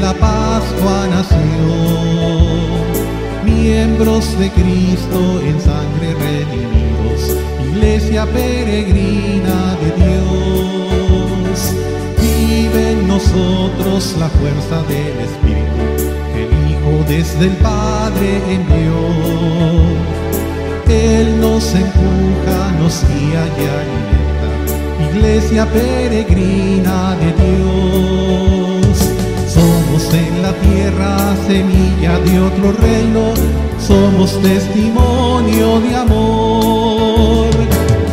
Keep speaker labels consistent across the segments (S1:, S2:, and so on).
S1: la Pascua nació. Miembros de Cristo en sangre redimidos, iglesia peregrina de Dios. Vive en nosotros la fuerza del Espíritu que el Hijo desde el Padre envió. Él nos empuja, nos guía y alimenta, iglesia peregrina de Dios. En la tierra semilla de otro reino, somos testimonio de amor.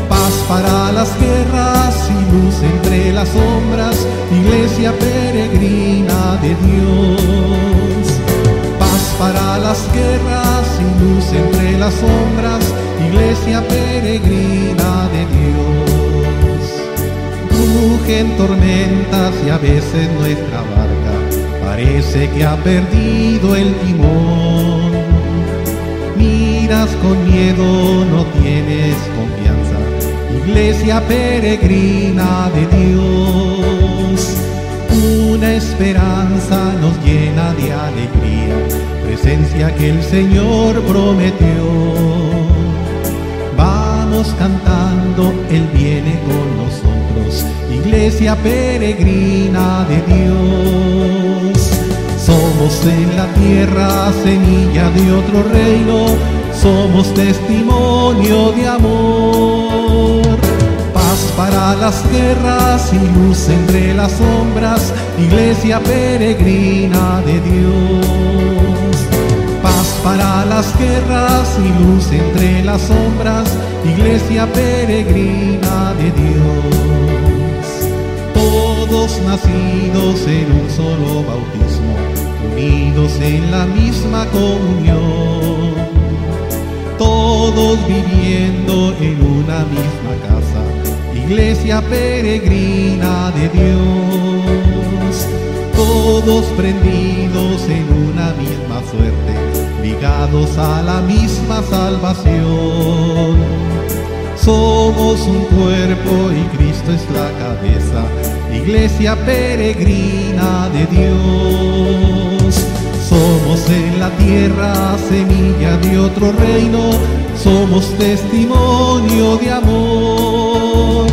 S1: Paz para las guerras y luz entre las sombras, iglesia peregrina de Dios. Paz para las guerras y luz entre las sombras, iglesia peregrina de Dios. Rugen tormentas y a veces nuestra barca parece que ha perdido el timón. Miras con miedo, no tienes confianza. Iglesia peregrina de Dios. Una esperanza nos llena de alegría, presencia que el Señor prometió. Vamos cantando, Él viene con nosotros, iglesia peregrina de Dios. Somos en la tierra semilla de otro reino, somos testimonio de amor. Paz para las guerras y luz entre las sombras, iglesia peregrina de Dios. Paz para las guerras y luz entre las sombras, iglesia peregrina de Dios. Todos nacidos en un solo bautismo, unidos en la misma comunión. Todos viviendo en una misma casa, iglesia peregrina de Dios. Todos prendidos en una misma suerte, ligados a la misma salvación. Somos un cuerpo y Cristo es la cabeza, iglesia peregrina de Dios. En la tierra semilla de otro reino, somos testimonio de amor.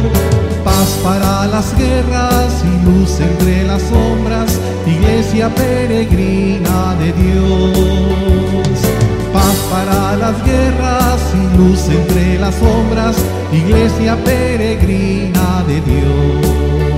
S1: Paz para las guerras y luz entre las sombras, iglesia peregrina de Dios. Paz para las guerras y luz entre las sombras, iglesia peregrina de Dios.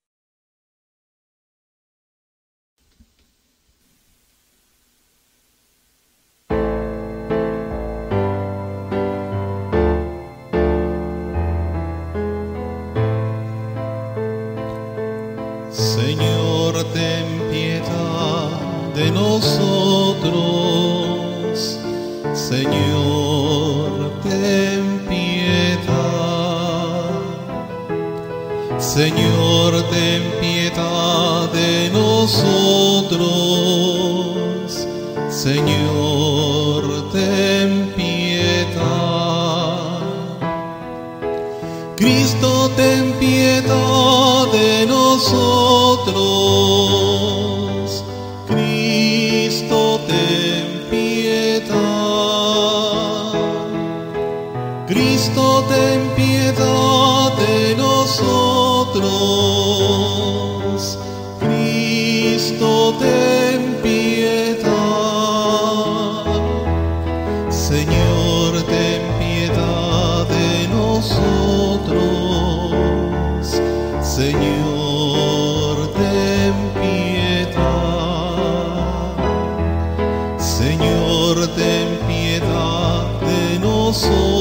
S1: De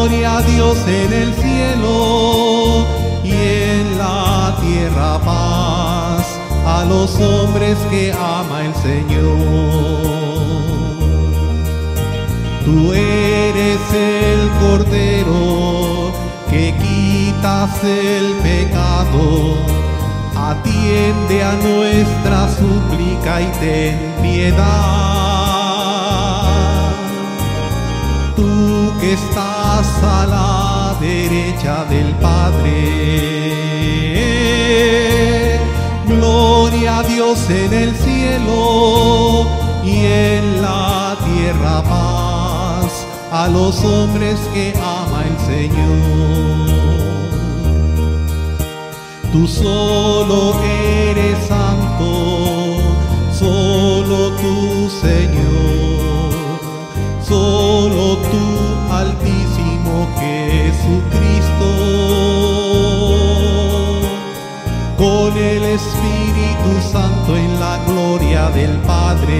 S1: Gloria a Dios en el cielo y en la tierra paz a los hombres que ama el Señor. Tú eres el Cordero que quitas el pecado. Atiende a nuestra súplica y ten piedad. Tú que estás a la derecha del Padre. Gloria a Dios en el cielo y en la tierra paz a los hombres que ama el Señor. Tú solo eres santo, solo tú Señor, solo tú Jesucristo con el Espíritu Santo en la gloria del Padre.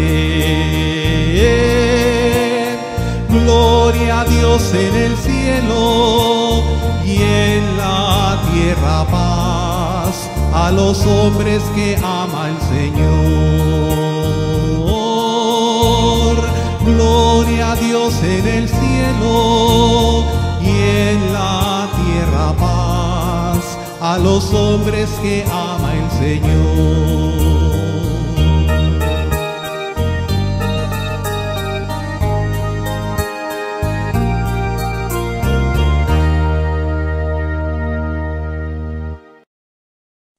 S1: Gloria a Dios en el cielo y en la tierra paz a los hombres que ama el Señor. Gloria a Dios en el cielo en la tierra paz a los hombres que ama el Señor.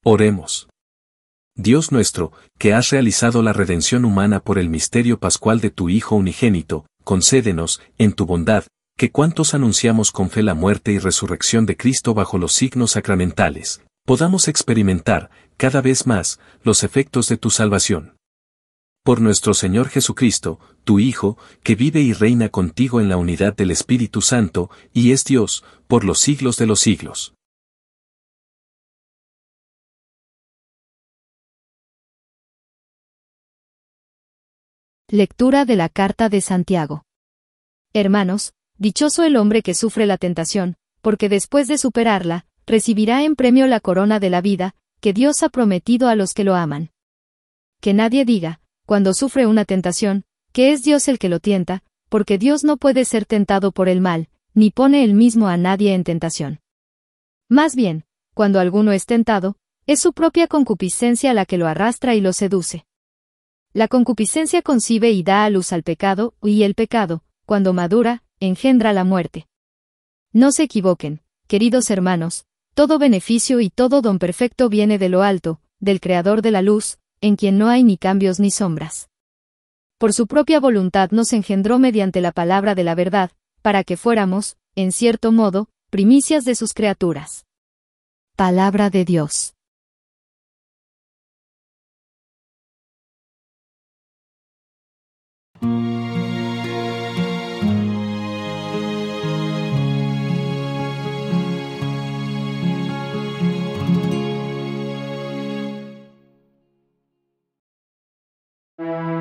S2: Oremos. Dios nuestro, que has realizado la redención humana por el misterio pascual de tu Hijo unigénito, concédenos, en tu bondad, que cuantos anunciamos con fe la muerte y resurrección de Cristo bajo los signos sacramentales, podamos experimentar, cada vez más, los efectos de tu salvación. Por nuestro Señor Jesucristo, tu Hijo, que vive y reina contigo en la unidad del Espíritu Santo, y es Dios, por los siglos de los siglos.
S3: Lectura de la Carta de Santiago. Hermanos, dichoso el hombre que sufre la tentación, porque después de superarla, recibirá en premio la corona de la vida, que Dios ha prometido a los que lo aman. Que nadie diga, cuando sufre una tentación, que es Dios el que lo tienta, porque Dios no puede ser tentado por el mal, ni pone él mismo a nadie en tentación. Más bien, cuando alguno es tentado, es su propia concupiscencia la que lo arrastra y lo seduce. La concupiscencia concibe y da a luz al pecado, y el pecado, cuando madura, engendra la muerte. No se equivoquen, queridos hermanos, todo beneficio y todo don perfecto viene de lo alto, del Creador de la luz, en quien no hay ni cambios ni sombras. Por su propia voluntad nos engendró mediante la palabra de la verdad, para que fuéramos, en cierto modo, primicias de sus criaturas. Palabra de Dios.
S4: Señor,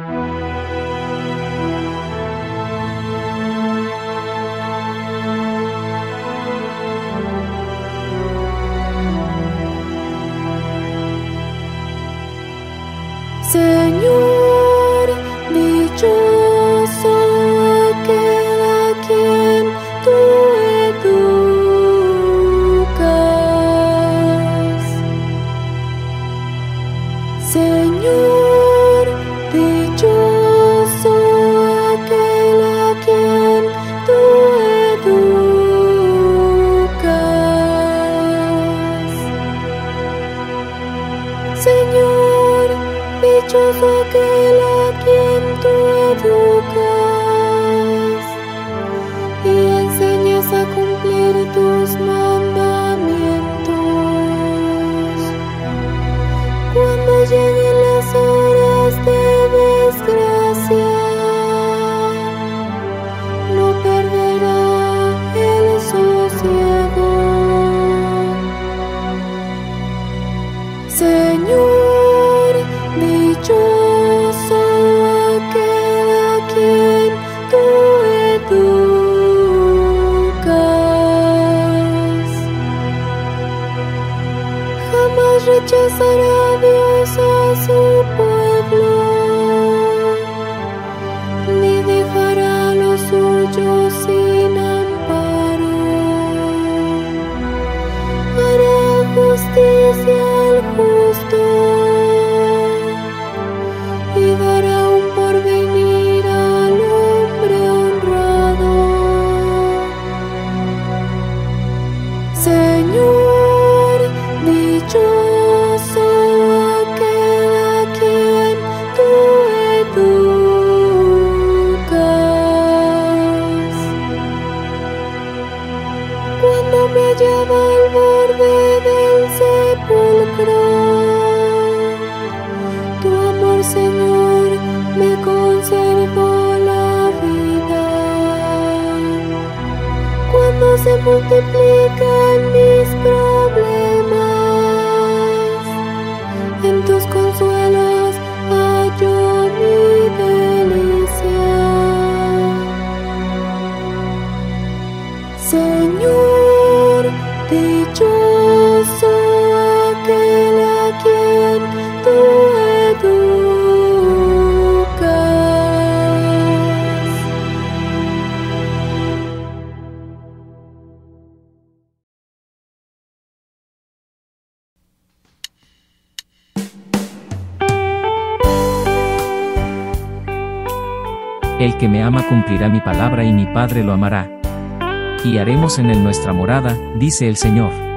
S5: que me ama cumplirá mi palabra y mi Padre lo amará. Y haremos en él nuestra morada, dice el Señor.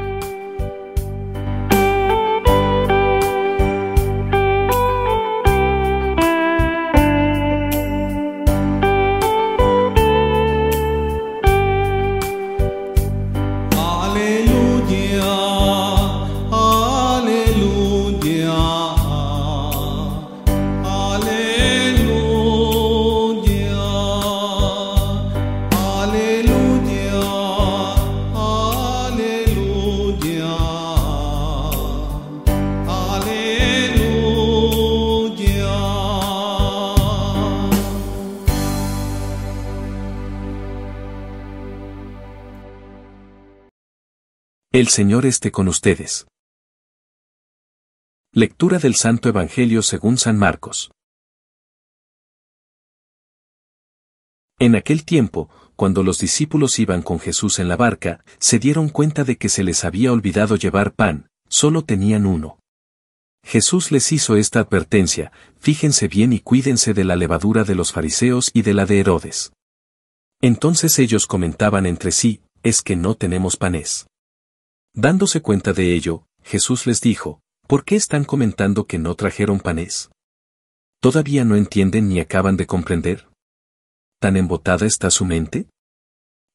S2: El Señor esté con ustedes. Lectura del Santo Evangelio según San Marcos. En aquel tiempo, cuando los discípulos iban con Jesús en la barca, se dieron cuenta de que se les había olvidado llevar pan, solo tenían uno. Jesús les hizo esta advertencia, fíjense bien y cuídense de la levadura de los fariseos y de la de Herodes. Entonces ellos comentaban entre sí, es que no tenemos panes. Dándose cuenta de ello, Jesús les dijo, ¿por qué están comentando que no trajeron panes? ¿Todavía no entienden ni acaban de comprender? ¿Tan embotada está su mente?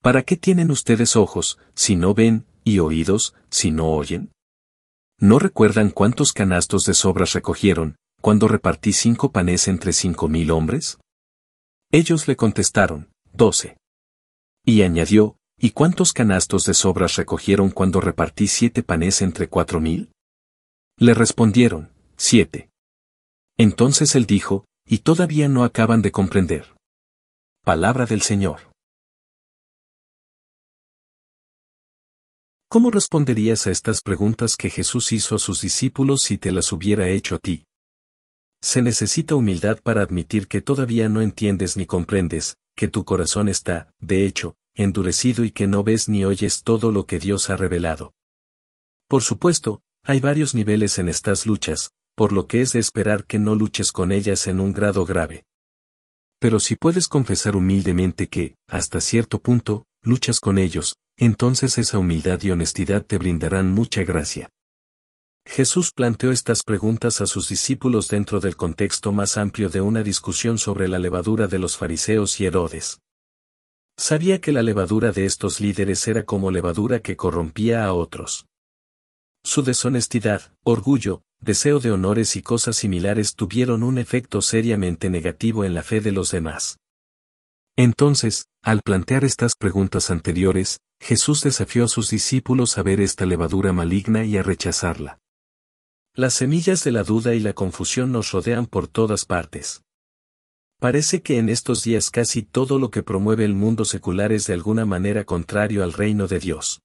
S2: ¿Para qué tienen ustedes ojos, si no ven, y oídos, si no oyen? ¿No recuerdan cuántos canastos de sobras recogieron, cuando repartí cinco panes entre cinco mil hombres? Ellos le contestaron, doce. Y añadió, ¿y cuántos canastos de sobras recogieron cuando repartí siete panes entre cuatro mil? Le respondieron, siete. Entonces él dijo, y todavía no acaban de comprender. Palabra del Señor. ¿Cómo responderías a estas preguntas que Jesús hizo a sus discípulos si te las hubiera hecho a ti? Se necesita humildad para admitir que todavía no entiendes ni comprendes, que tu corazón está, de hecho, endurecido y que no ves ni oyes todo lo que Dios ha revelado. Por supuesto, hay varios niveles en estas luchas, por lo que es de esperar que no luches con ellas en un grado grave. Pero si puedes confesar humildemente que, hasta cierto punto, luchas con ellos, entonces esa humildad y honestidad te brindarán mucha gracia. Jesús planteó estas preguntas a sus discípulos dentro del contexto más amplio de una discusión sobre la levadura de los fariseos y Herodes. Sabía que la levadura de estos líderes era como levadura que corrompía a otros. Su deshonestidad, orgullo, deseo de honores y cosas similares tuvieron un efecto seriamente negativo en la fe de los demás. Entonces, al plantear estas preguntas anteriores, Jesús desafió a sus discípulos a ver esta levadura maligna y a rechazarla. Las semillas de la duda y la confusión nos rodean por todas partes. Parece que en estos días casi todo lo que promueve el mundo secular es de alguna manera contrario al reino de Dios.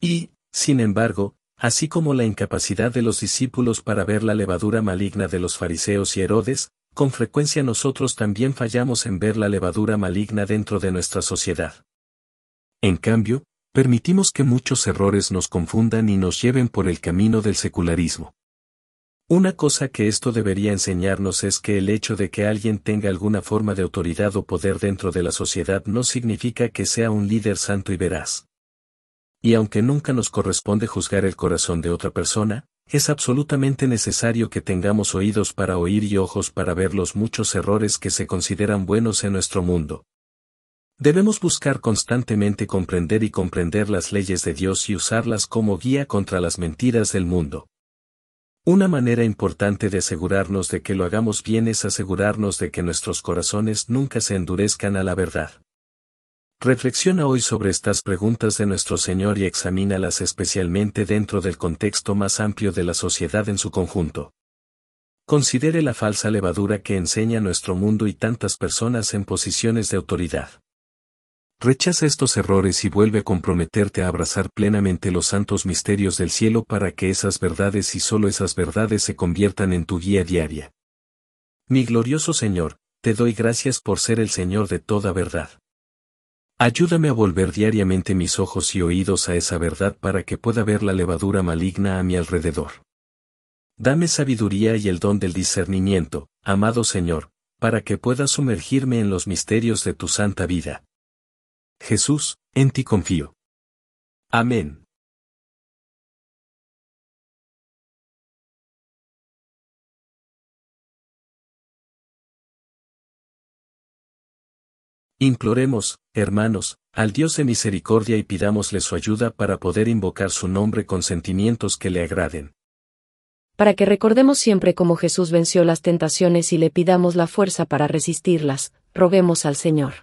S2: Y, sin embargo, así como la incapacidad de los discípulos para ver la levadura maligna de los fariseos y Herodes, con frecuencia nosotros también fallamos en ver la levadura maligna dentro de nuestra sociedad. En cambio, permitimos que muchos errores nos confundan y nos lleven por el camino del secularismo. Una cosa que esto debería enseñarnos es que el hecho de que alguien tenga alguna forma de autoridad o poder dentro de la sociedad no significa que sea un líder santo y veraz. Y aunque nunca nos corresponde juzgar el corazón de otra persona, es absolutamente necesario que tengamos oídos para oír y ojos para ver los muchos errores que se consideran buenos en nuestro mundo. Debemos buscar constantemente comprender y comprender las leyes de Dios y usarlas como guía contra las mentiras del mundo. Una manera importante de asegurarnos de que lo hagamos bien es asegurarnos de que nuestros corazones nunca se endurezcan a la verdad. Reflexiona hoy sobre estas preguntas de nuestro Señor y examínalas especialmente dentro del contexto más amplio de la sociedad en su conjunto. Considere la falsa levadura que enseña nuestro mundo y tantas personas en posiciones de autoridad. Rechaza estos errores y vuelve a comprometerte a abrazar plenamente los santos misterios del cielo para que esas verdades y solo esas verdades se conviertan en tu guía diaria. Mi glorioso Señor, te doy gracias por ser el Señor de toda verdad. Ayúdame a volver diariamente mis ojos y oídos a esa verdad para que pueda ver la levadura maligna a mi alrededor. Dame sabiduría y el don del discernimiento, amado Señor, para que pueda sumergirme en los misterios de tu santa vida. Jesús, en ti confío. Amén. Imploremos, hermanos, al Dios de misericordia y pidámosle su ayuda para poder invocar su nombre con sentimientos que le agraden.
S6: Para que recordemos siempre cómo Jesús venció las tentaciones y le pidamos la fuerza para resistirlas, roguemos al Señor.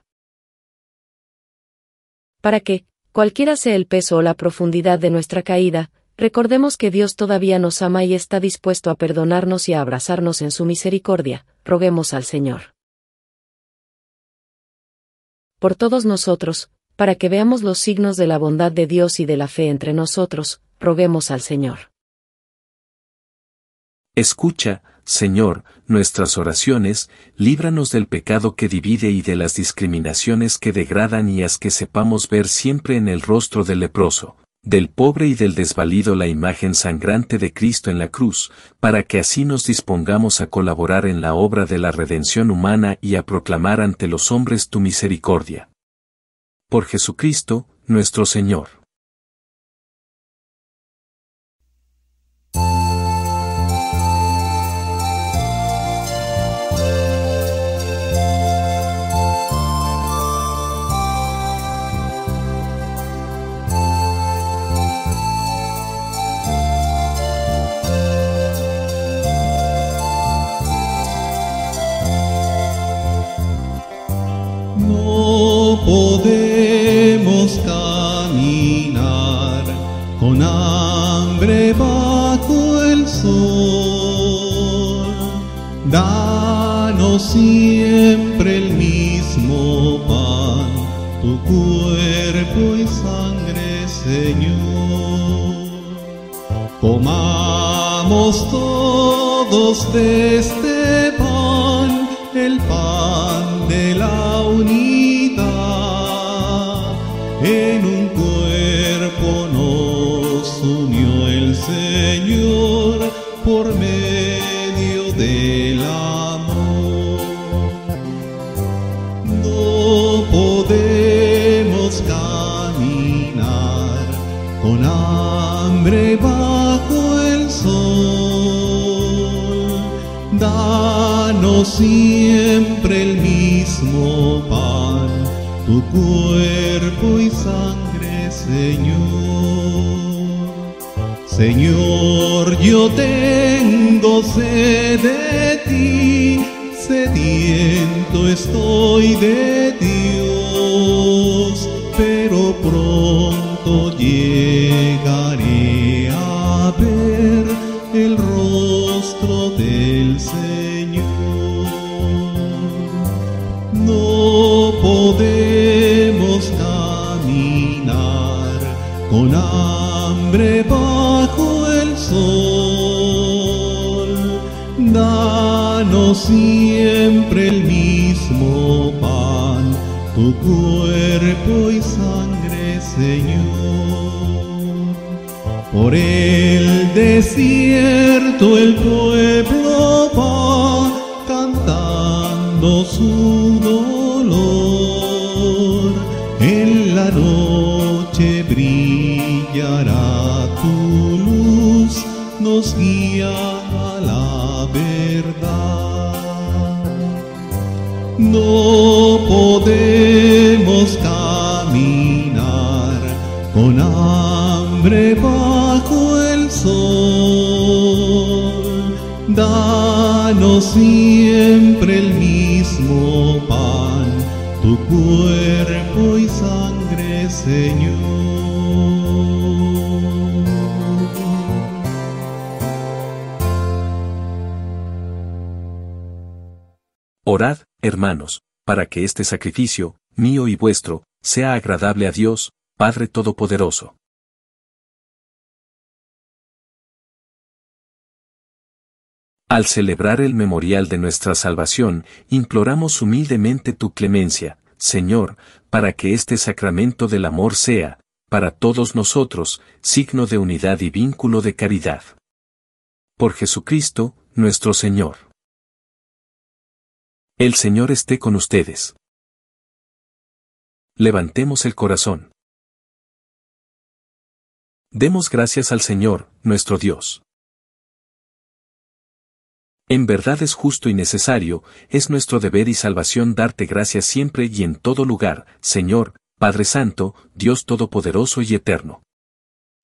S6: Para que, cualquiera sea el peso o la profundidad de nuestra caída, recordemos que Dios todavía nos ama y está dispuesto a perdonarnos y a abrazarnos en su misericordia, roguemos al Señor por todos nosotros, para que veamos los signos de la bondad de Dios y de la fe entre nosotros, roguemos al Señor.
S2: Escucha, Señor, nuestras oraciones, líbranos del pecado que divide y de las discriminaciones que degradan y haz que sepamos ver siempre en el rostro del leproso, del pobre y del desvalido la imagen sangrante de Cristo en la cruz, para que así nos dispongamos a colaborar en la obra de la redención humana y a proclamar ante los hombres tu misericordia. Por Jesucristo, nuestro Señor.
S1: Siempre el mismo pan, tu cuerpo y sangre, Señor. Comamos todos de este pan, el pan de la unidad. En un cuerpo nos unió el Señor por medio siempre el mismo pan, tu cuerpo y sangre, Señor. Señor, yo tengo sed de ti, sediento estoy de Dios, bajo el sol. Danos siempre el mismo pan, tu cuerpo y sangre, Señor. Por el desierto el pueblo nos guía a la verdad. No podemos caminar con hambre bajo el sol. Danos siempre el mismo pan, tu cuerpo y sangre, Señor.
S2: Orad, hermanos, para que este sacrificio, mío y vuestro, sea agradable a Dios, Padre Todopoderoso. Al celebrar el memorial de nuestra salvación, imploramos humildemente tu clemencia, Señor, para que este sacramento del amor sea, para todos nosotros, signo de unidad y vínculo de caridad. Por Jesucristo, nuestro Señor. El Señor esté con ustedes. Levantemos el corazón. Demos gracias al Señor, nuestro Dios. En verdad es justo y necesario, es nuestro deber y salvación darte gracias siempre y en todo lugar, Señor, Padre Santo, Dios Todopoderoso y Eterno.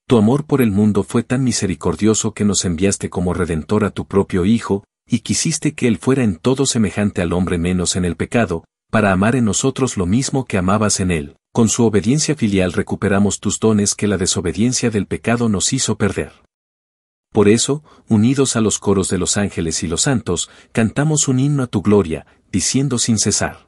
S2: Tu amor por el mundo fue tan misericordioso que nos enviaste como Redentor a tu propio Hijo, y quisiste que Él fuera en todo semejante al hombre menos en el pecado, para amar en nosotros lo mismo que amabas en Él. Con su obediencia filial recuperamos tus dones que la desobediencia del pecado nos hizo perder. Por eso, unidos a los coros de los ángeles y los santos, cantamos un himno a tu gloria, diciendo sin cesar.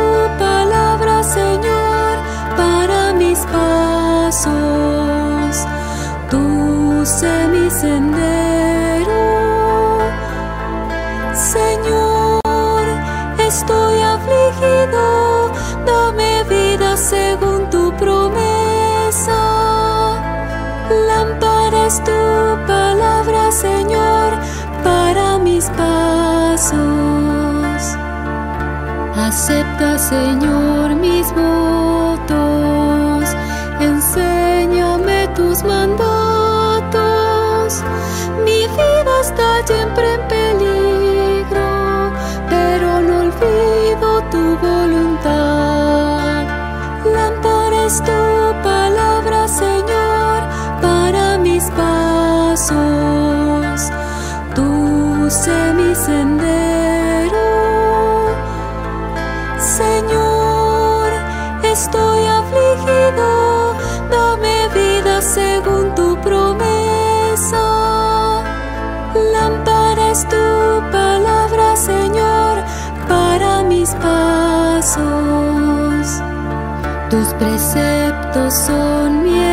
S4: pasos, tú sé mi sendero. Señor, estoy afligido, dame vida según tu promesa. Lámpara tu palabra, Señor, para mis pasos. Acepta, Señor, mis voces sendero. Señor, estoy afligido, dame vida según tu promesa. Lámpara es tu palabra, Señor, para mis pasos. Tus preceptos son mi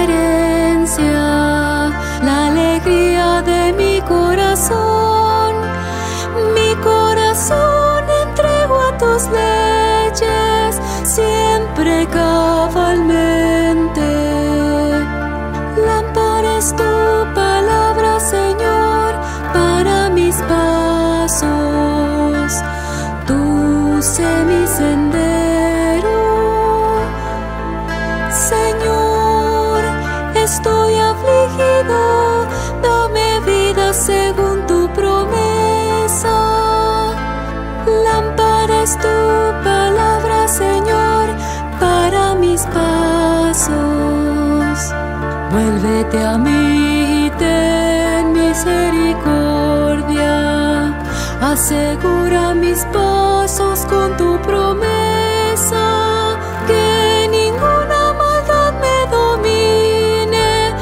S4: Vuélvete a mí y ten misericordia. Asegura mis pasos con tu promesa. Que ninguna maldad me domine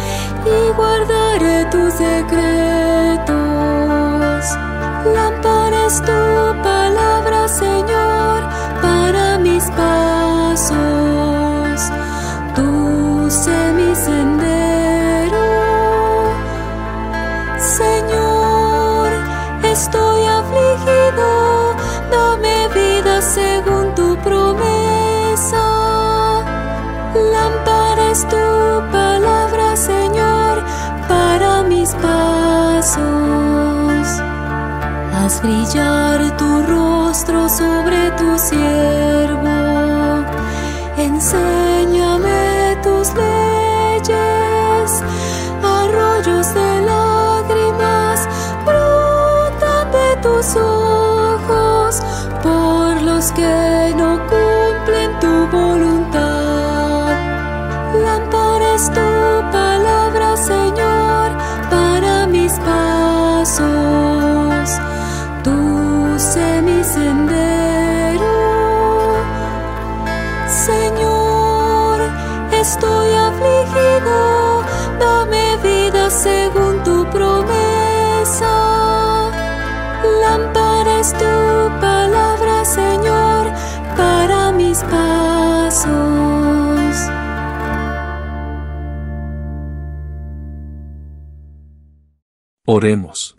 S4: y guardaré tus secretos. Lámpara es tu Haz brillar tu rostro sobre tu siervo. Pasos.
S2: Oremos.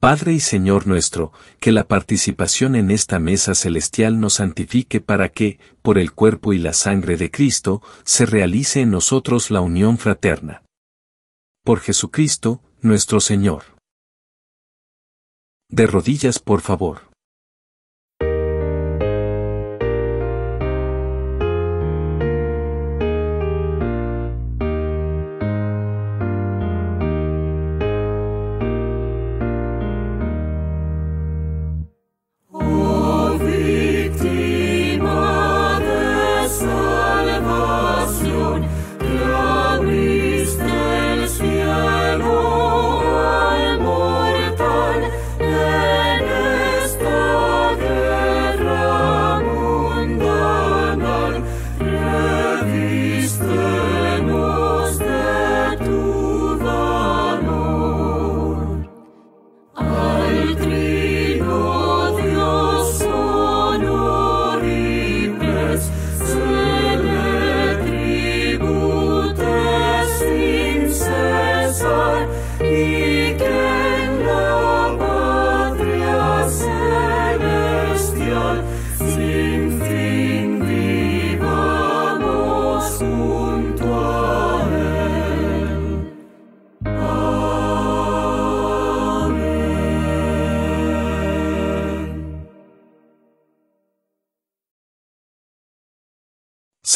S2: Padre y Señor nuestro, que la participación en esta mesa celestial nos santifique para que, por el cuerpo y la sangre de Cristo, se realice en nosotros la unión fraterna. Por Jesucristo, nuestro Señor. De rodillas, por favor.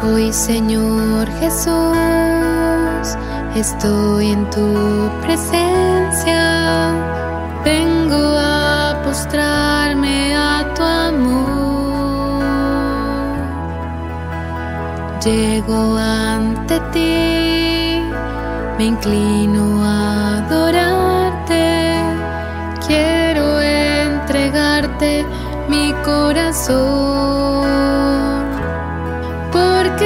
S4: Hoy Señor Jesús, estoy en tu presencia, vengo a postrarme a tu amor. Llego ante ti, me inclino a